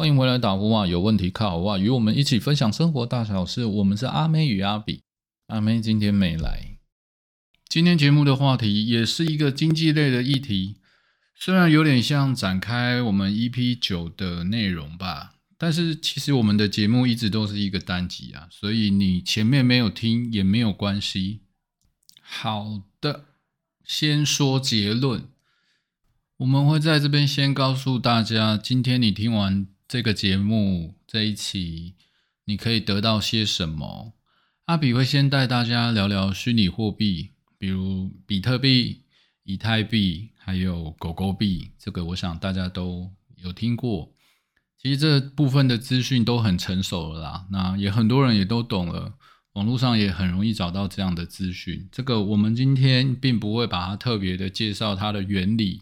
欢迎回来打呼啊！有问题靠啊！与我们一起分享生活大小事。我们是阿妹与阿比，阿妹今天没来。今天节目的话题也是一个经济类的议题，虽然有点像展开我们 EP 九的内容吧，但是其实我们的节目一直都是一个单集啊，所以你前面没有听也没有关系。好的，先说结论，我们会在这边先告诉大家，今天你听完。这个节目这一期，你可以得到些什么？阿比会先带大家聊聊虚拟货币，比如比特币、以太币，还有狗狗币。这个我想大家都有听过。其实这部分的资讯都很成熟了啦，那也很多人也都懂了，网络上也很容易找到这样的资讯。这个我们今天并不会把它特别的介绍它的原理。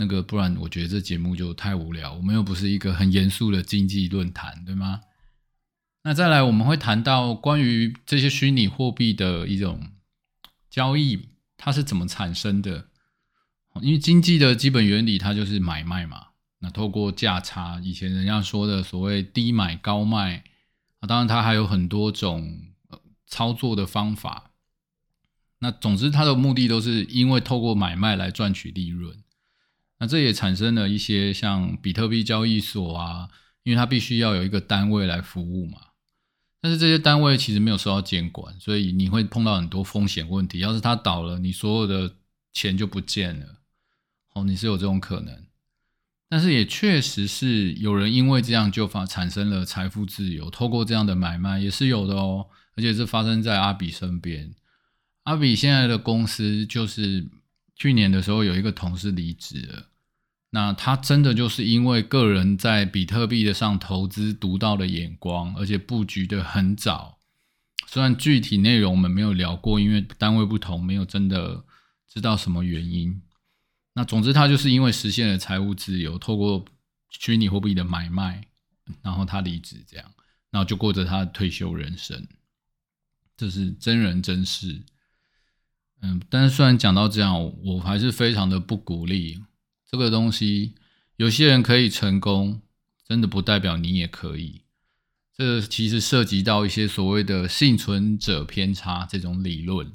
那个，不然我觉得这节目就太无聊。我们又不是一个很严肃的经济论坛，对吗？那再来，我们会谈到关于这些虚拟货币的一种交易，它是怎么产生的？因为经济的基本原理，它就是买卖嘛。那透过价差，以前人家说的所谓低买高卖啊，当然它还有很多种操作的方法。那总之，它的目的都是因为透过买卖来赚取利润。那这也产生了一些像比特币交易所啊，因为它必须要有一个单位来服务嘛。但是这些单位其实没有受到监管，所以你会碰到很多风险问题。要是它倒了，你所有的钱就不见了。哦，你是有这种可能。但是也确实是有人因为这样就发产生了财富自由，透过这样的买卖也是有的哦。而且是发生在阿比身边。阿比现在的公司就是。去年的时候，有一个同事离职了。那他真的就是因为个人在比特币的上投资独到的眼光，而且布局的很早。虽然具体内容我们没有聊过，因为单位不同，没有真的知道什么原因。那总之，他就是因为实现了财务自由，透过虚拟货币的买卖，然后他离职，这样，然后就过着他的退休人生。这是真人真事。嗯，但是虽然讲到这样，我还是非常的不鼓励这个东西。有些人可以成功，真的不代表你也可以。这其实涉及到一些所谓的幸存者偏差这种理论。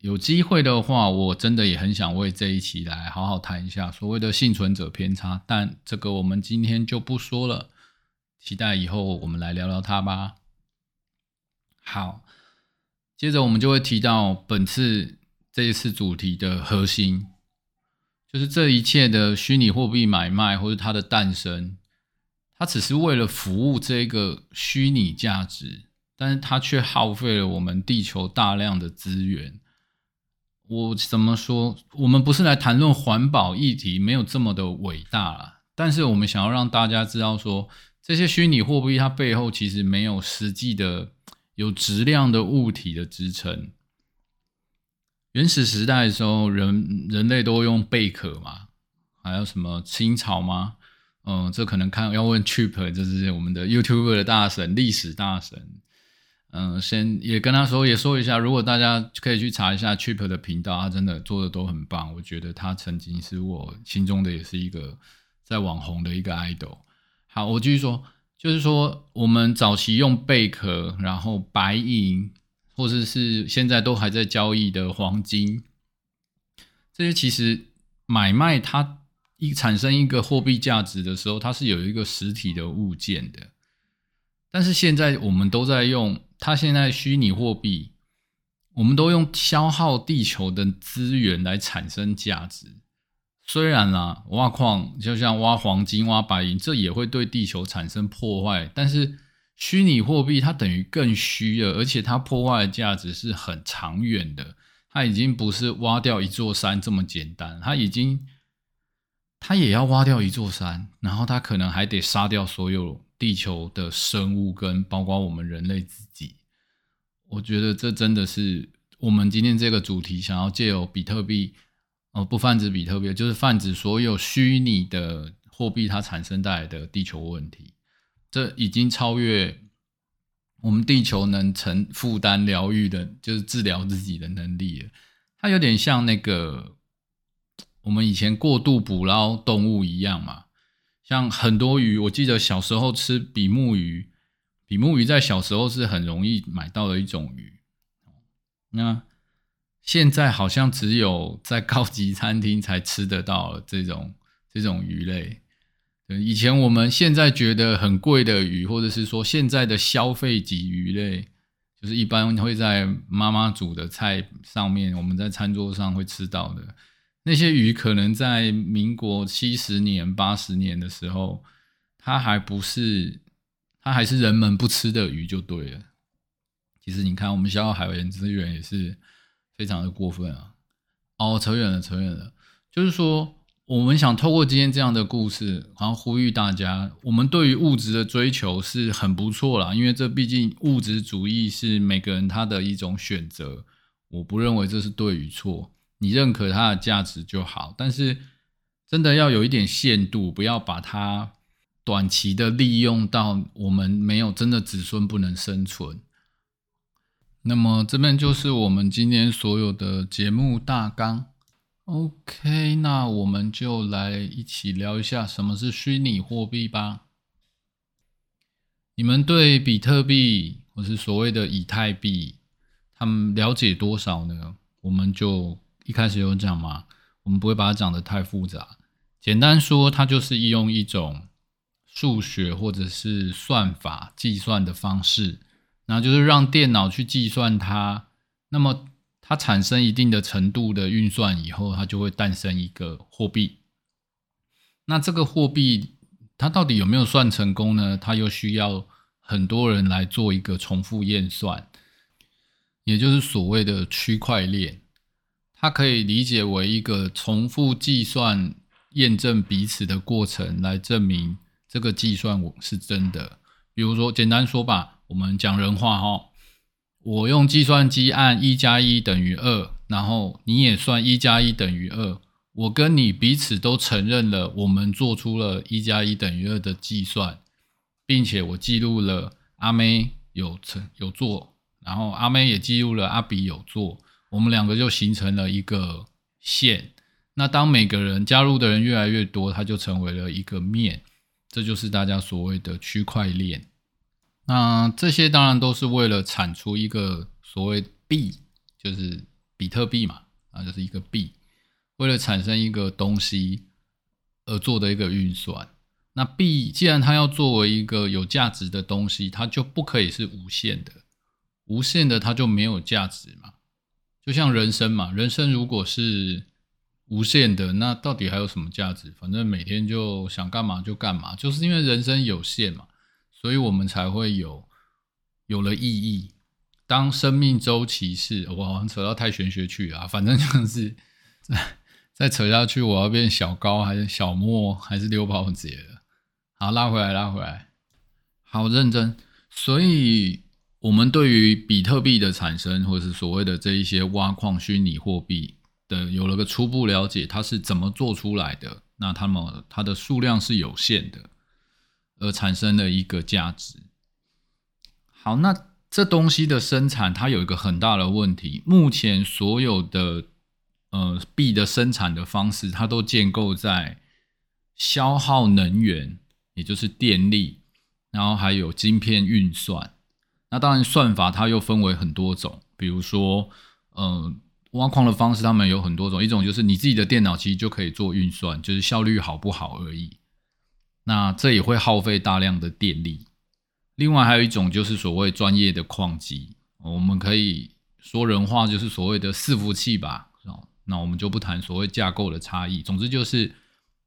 有机会的话，我真的也很想为这一期来好好谈一下所谓的幸存者偏差。但这个我们今天就不说了，期待以后我们来聊聊它吧。好。接着我们就会提到本次这一次主题的核心，就是这一切的虚拟货币买卖或者它的诞生，它只是为了服务这个虚拟价值，但是它却耗费了我们地球大量的资源。我怎么说？我们不是来谈论环保议题，没有这么的伟大了。但是我们想要让大家知道，说这些虚拟货币它背后其实没有实际的。有质量的物体的支撑。原始时代的时候，人人类都用贝壳嘛，还有什么青草吗？嗯，这可能看要问 Chip，这是我们的 YouTube 的大神，历史大神。嗯，先也跟他说，也说一下，如果大家可以去查一下 Chip 的频道，他真的做的都很棒。我觉得他曾经是我心中的也是一个在网红的一个 idol。好，我继续说。就是说，我们早期用贝壳，然后白银，或者是现在都还在交易的黄金，这些其实买卖它一产生一个货币价值的时候，它是有一个实体的物件的。但是现在我们都在用它现在虚拟货币，我们都用消耗地球的资源来产生价值。虽然啦，挖矿就像挖黄金、挖白银，这也会对地球产生破坏。但是虚拟货币它等于更虚了，而且它破坏的价值是很长远的。它已经不是挖掉一座山这么简单，它已经，它也要挖掉一座山，然后它可能还得杀掉所有地球的生物，跟包括我们人类自己。我觉得这真的是我们今天这个主题想要借由比特币。哦，不泛指比特币，就是泛指所有虚拟的货币，它产生带来的地球问题，这已经超越我们地球能承负担疗愈的，就是治疗自己的能力了。它有点像那个我们以前过度捕捞动物一样嘛，像很多鱼，我记得小时候吃比目鱼，比目鱼在小时候是很容易买到的一种鱼。那现在好像只有在高级餐厅才吃得到这种 这种鱼类。以前我们现在觉得很贵的鱼，或者是说现在的消费级鱼类，就是一般会在妈妈煮的菜上面，我们在餐桌上会吃到的。那些鱼可能在民国七十年、八十年的时候，它还不是，它还是人们不吃的鱼就对了。其实你看，我们消耗海洋资源也是非常的过分啊！哦，扯远了，扯远了。就是说，我们想透过今天这样的故事，然后呼吁大家，我们对于物质的追求是很不错啦，因为这毕竟物质主义是每个人他的一种选择，我不认为这是对与错。你认可它的价值就好，但是真的要有一点限度，不要把它短期的利用到我们没有真的子孙不能生存。那么这边就是我们今天所有的节目大纲。OK，那我们就来一起聊一下什么是虚拟货币吧。你们对比特币或是所谓的以太币，他们了解多少呢？我们就。一开始有讲嘛，我们不会把它讲的太复杂，简单说，它就是用一种数学或者是算法计算的方式，然后就是让电脑去计算它，那么它产生一定的程度的运算以后，它就会诞生一个货币。那这个货币它到底有没有算成功呢？它又需要很多人来做一个重复验算，也就是所谓的区块链。它可以理解为一个重复计算、验证彼此的过程，来证明这个计算我是真的。比如说，简单说吧，我们讲人话哈，我用计算机按一加一等于二，然后你也算一加一等于二，我跟你彼此都承认了，我们做出了一加一等于二的计算，并且我记录了阿妹有成有做，然后阿妹也记录了阿比有做。我们两个就形成了一个线，那当每个人加入的人越来越多，它就成为了一个面，这就是大家所谓的区块链。那这些当然都是为了产出一个所谓币，就是比特币嘛，啊，就是一个币，为了产生一个东西而做的一个运算。那币既然它要作为一个有价值的东西，它就不可以是无限的，无限的它就没有价值嘛。就像人生嘛，人生如果是无限的，那到底还有什么价值？反正每天就想干嘛就干嘛，就是因为人生有限嘛，所以我们才会有有了意义。当生命周期是，我好像扯到太玄学去啊，反正就是再 再扯下去，我要变小高还是小莫还是刘宝杰了？好，拉回来，拉回来，好认真，所以。我们对于比特币的产生，或者是所谓的这一些挖矿虚拟货币的，有了个初步了解，它是怎么做出来的？那它们它的数量是有限的，而产生了一个价值。好，那这东西的生产，它有一个很大的问题。目前所有的呃币的生产的方式，它都建构在消耗能源，也就是电力，然后还有晶片运算。那当然，算法它又分为很多种，比如说，嗯，挖矿的方式，他们有很多种。一种就是你自己的电脑其实就可以做运算，就是效率好不好而已。那这也会耗费大量的电力。另外还有一种就是所谓专业的矿机，我们可以说人话，就是所谓的伺服器吧。那我们就不谈所谓架构的差异。总之就是，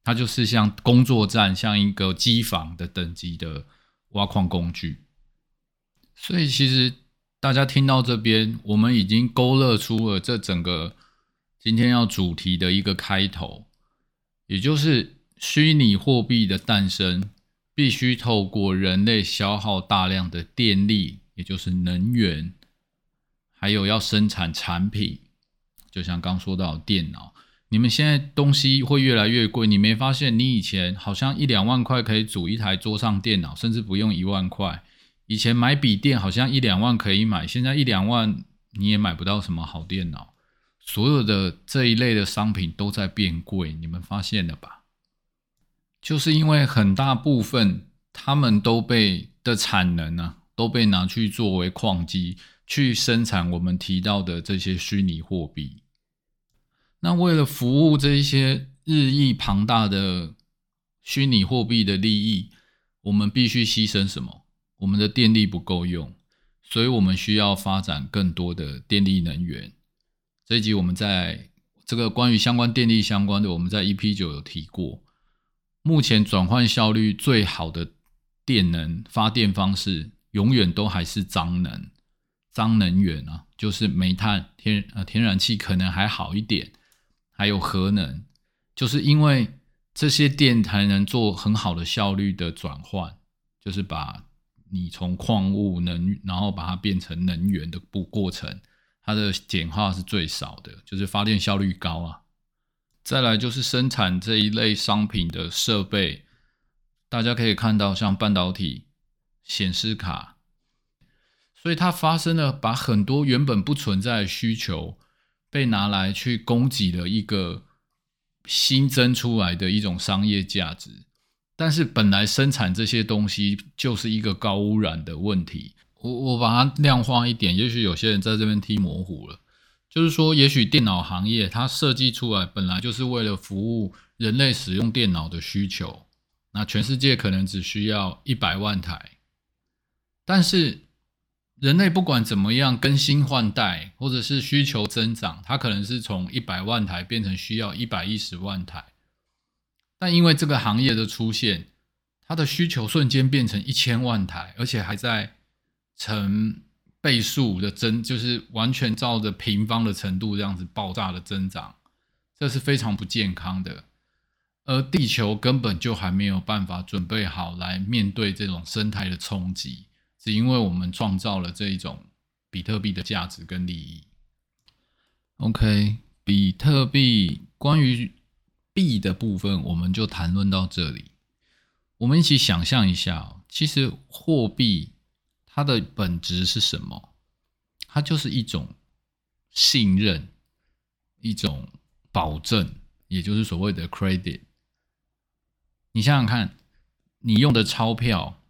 它就是像工作站，像一个机房的等级的挖矿工具。所以，其实大家听到这边，我们已经勾勒出了这整个今天要主题的一个开头，也就是虚拟货币的诞生必须透过人类消耗大量的电力，也就是能源，还有要生产产品，就像刚说到电脑，你们现在东西会越来越贵，你没发现？你以前好像一两万块可以组一台桌上电脑，甚至不用一万块。以前买笔电好像一两万可以买，现在一两万你也买不到什么好电脑。所有的这一类的商品都在变贵，你们发现了吧？就是因为很大部分他们都被的产能呢，都被拿去作为矿机去生产我们提到的这些虚拟货币。那为了服务这一些日益庞大的虚拟货币的利益，我们必须牺牲什么？我们的电力不够用，所以我们需要发展更多的电力能源。这一集我们在这个关于相关电力相关的，我们在 EP 九有提过。目前转换效率最好的电能发电方式，永远都还是脏能、脏能源啊，就是煤炭、天呃天然气可能还好一点。还有核能，就是因为这些电才能做很好的效率的转换，就是把你从矿物能，然后把它变成能源的不过程，它的简化是最少的，就是发电效率高啊。再来就是生产这一类商品的设备，大家可以看到像半导体、显示卡，所以它发生了把很多原本不存在的需求。被拿来去供给的一个新增出来的一种商业价值，但是本来生产这些东西就是一个高污染的问题。我我把它量化一点，也许有些人在这边听模糊了，就是说，也许电脑行业它设计出来本来就是为了服务人类使用电脑的需求，那全世界可能只需要一百万台，但是。人类不管怎么样更新换代，或者是需求增长，它可能是从一百万台变成需要一百一十万台。但因为这个行业的出现，它的需求瞬间变成一千万台，而且还在成倍数的增，就是完全照着平方的程度这样子爆炸的增长，这是非常不健康的。而地球根本就还没有办法准备好来面对这种生态的冲击。只因为我们创造了这一种比特币的价值跟利益。OK，比特币关于币的部分，我们就谈论到这里。我们一起想象一下，其实货币它的本质是什么？它就是一种信任，一种保证，也就是所谓的 credit。你想想看，你用的钞票。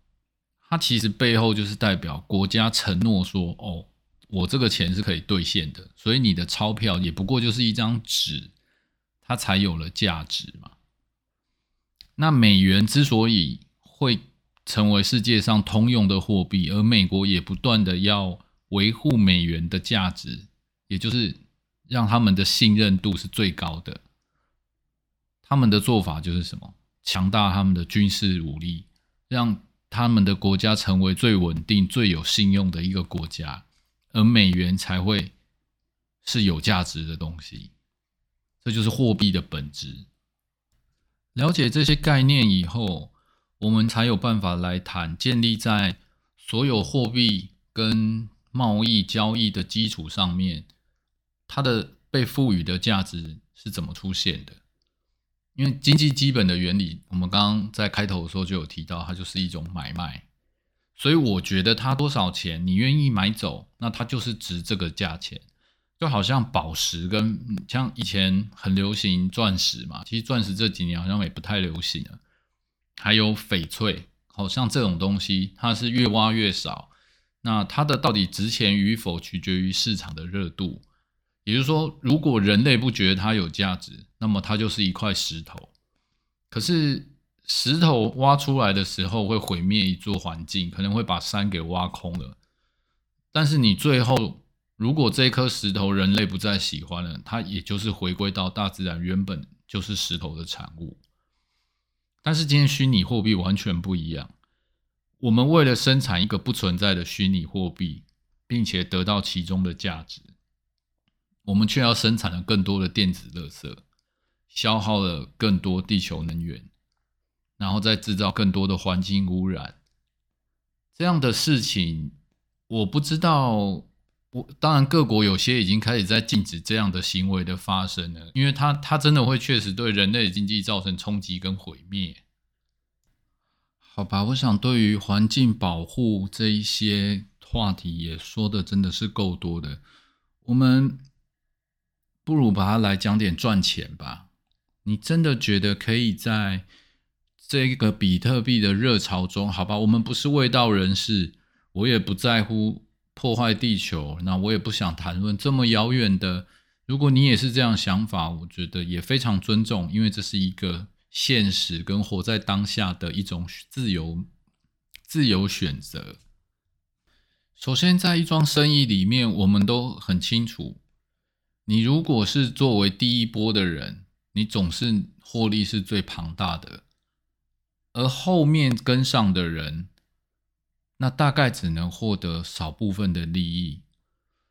它其实背后就是代表国家承诺说：“哦，我这个钱是可以兑现的。”所以你的钞票也不过就是一张纸，它才有了价值嘛。那美元之所以会成为世界上通用的货币，而美国也不断的要维护美元的价值，也就是让他们的信任度是最高的。他们的做法就是什么？强大他们的军事武力，让。他们的国家成为最稳定、最有信用的一个国家，而美元才会是有价值的东西。这就是货币的本质。了解这些概念以后，我们才有办法来谈建立在所有货币跟贸易交易的基础上面，它的被赋予的价值是怎么出现的。因为经济基本的原理，我们刚刚在开头的时候就有提到，它就是一种买卖，所以我觉得它多少钱你愿意买走，那它就是值这个价钱。就好像宝石跟像以前很流行钻石嘛，其实钻石这几年好像也不太流行了。还有翡翠，好像这种东西它是越挖越少，那它的到底值钱与否取决于市场的热度。也就是说，如果人类不觉得它有价值，那么它就是一块石头。可是石头挖出来的时候会毁灭一座环境，可能会把山给挖空了。但是你最后，如果这颗石头人类不再喜欢了，它也就是回归到大自然原本就是石头的产物。但是今天虚拟货币完全不一样，我们为了生产一个不存在的虚拟货币，并且得到其中的价值。我们却要生产了更多的电子垃圾，消耗了更多地球能源，然后再制造更多的环境污染。这样的事情，我不知道。我当然，各国有些已经开始在禁止这样的行为的发生了，因为它它真的会确实对人类的经济造成冲击跟毁灭。好吧，我想对于环境保护这一些话题也说的真的是够多的，我们。不如把它来讲点赚钱吧。你真的觉得可以在这个比特币的热潮中，好吧，我们不是味道人士，我也不在乎破坏地球，那我也不想谈论这么遥远的。如果你也是这样想法，我觉得也非常尊重，因为这是一个现实跟活在当下的一种自由自由选择。首先，在一桩生意里面，我们都很清楚，你如果是作为第一波的人，你总是获利是最庞大的，而后面跟上的人，那大概只能获得少部分的利益，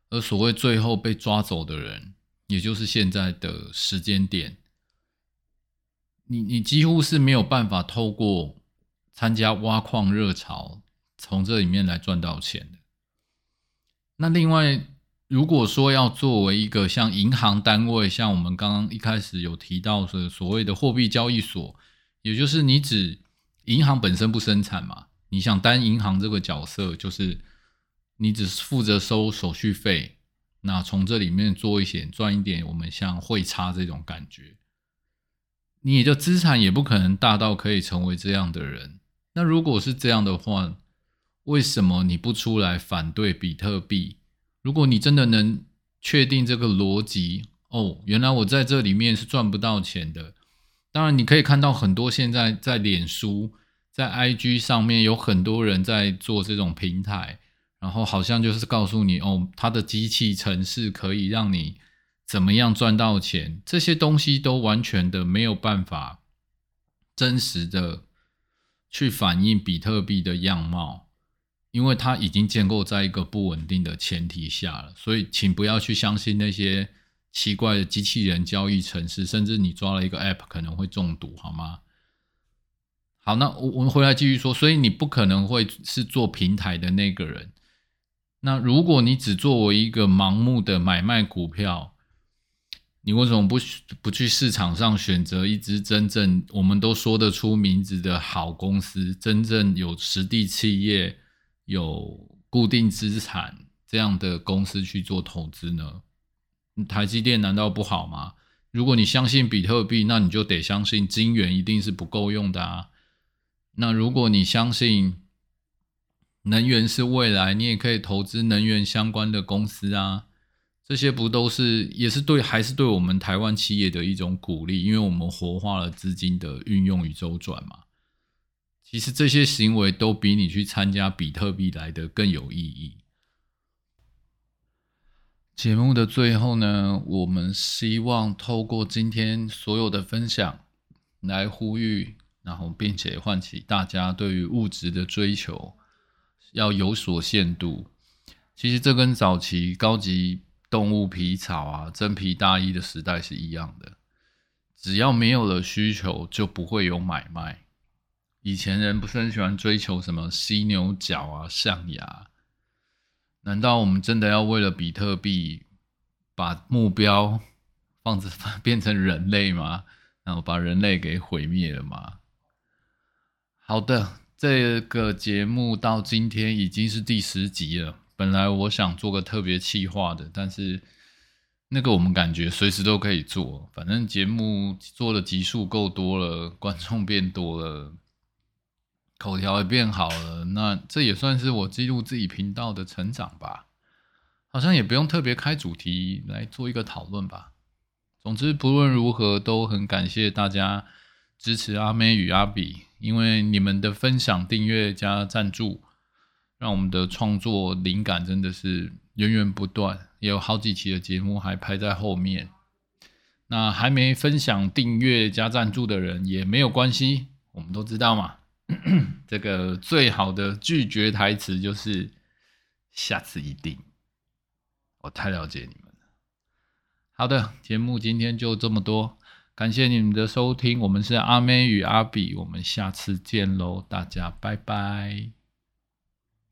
而所谓最后被抓走的人。也就是现在的时间点，你你几乎是没有办法透过参加挖矿热潮从这里面来赚到钱的。那另外，如果说要作为一个像银行单位，像我们刚刚一开始有提到的所谓的货币交易所，也就是你指银行本身不生产嘛？你想单银行这个角色，就是你只是负责收手续费。那从这里面做一些赚一点，我们像汇差这种感觉，你也就资产也不可能大到可以成为这样的人。那如果是这样的话，为什么你不出来反对比特币？如果你真的能确定这个逻辑，哦，原来我在这里面是赚不到钱的。当然，你可以看到很多现在在脸书、在 IG 上面有很多人在做这种平台。然后好像就是告诉你哦，它的机器程式可以让你怎么样赚到钱，这些东西都完全的没有办法真实的去反映比特币的样貌，因为它已经建构在一个不稳定的前提下了。所以，请不要去相信那些奇怪的机器人交易城市，甚至你抓了一个 App 可能会中毒，好吗？好，那我我们回来继续说，所以你不可能会是做平台的那个人。那如果你只作为一个盲目的买卖股票，你为什么不不去市场上选择一只真正我们都说得出名字的好公司，真正有实地企业、有固定资产这样的公司去做投资呢？台积电难道不好吗？如果你相信比特币，那你就得相信金元一定是不够用的啊。那如果你相信，能源是未来，你也可以投资能源相关的公司啊，这些不都是也是对，还是对我们台湾企业的一种鼓励，因为我们活化了资金的运用与周转嘛。其实这些行为都比你去参加比特币来的更有意义。节目的最后呢，我们希望透过今天所有的分享来呼吁，然后并且唤起大家对于物质的追求。要有所限度，其实这跟早期高级动物皮草啊、真皮大衣的时代是一样的。只要没有了需求，就不会有买卖。以前人不是很喜欢追求什么犀牛角啊、象牙？难道我们真的要为了比特币，把目标放着 变成人类吗？然后把人类给毁灭了吗？好的。这个节目到今天已经是第十集了。本来我想做个特别企划的，但是那个我们感觉随时都可以做。反正节目做的集数够多了，观众变多了，口条也变好了，那这也算是我记录自己频道的成长吧。好像也不用特别开主题来做一个讨论吧。总之，不论如何，都很感谢大家支持阿妹与阿比。因为你们的分享、订阅加赞助，让我们的创作灵感真的是源源不断，也有好几期的节目还排在后面。那还没分享、订阅加赞助的人也没有关系，我们都知道嘛。这个最好的拒绝台词就是“下次一定”。我太了解你们了。好的，节目今天就这么多。感谢你们的收听，我们是阿妹与阿比，我们下次见喽，大家拜拜。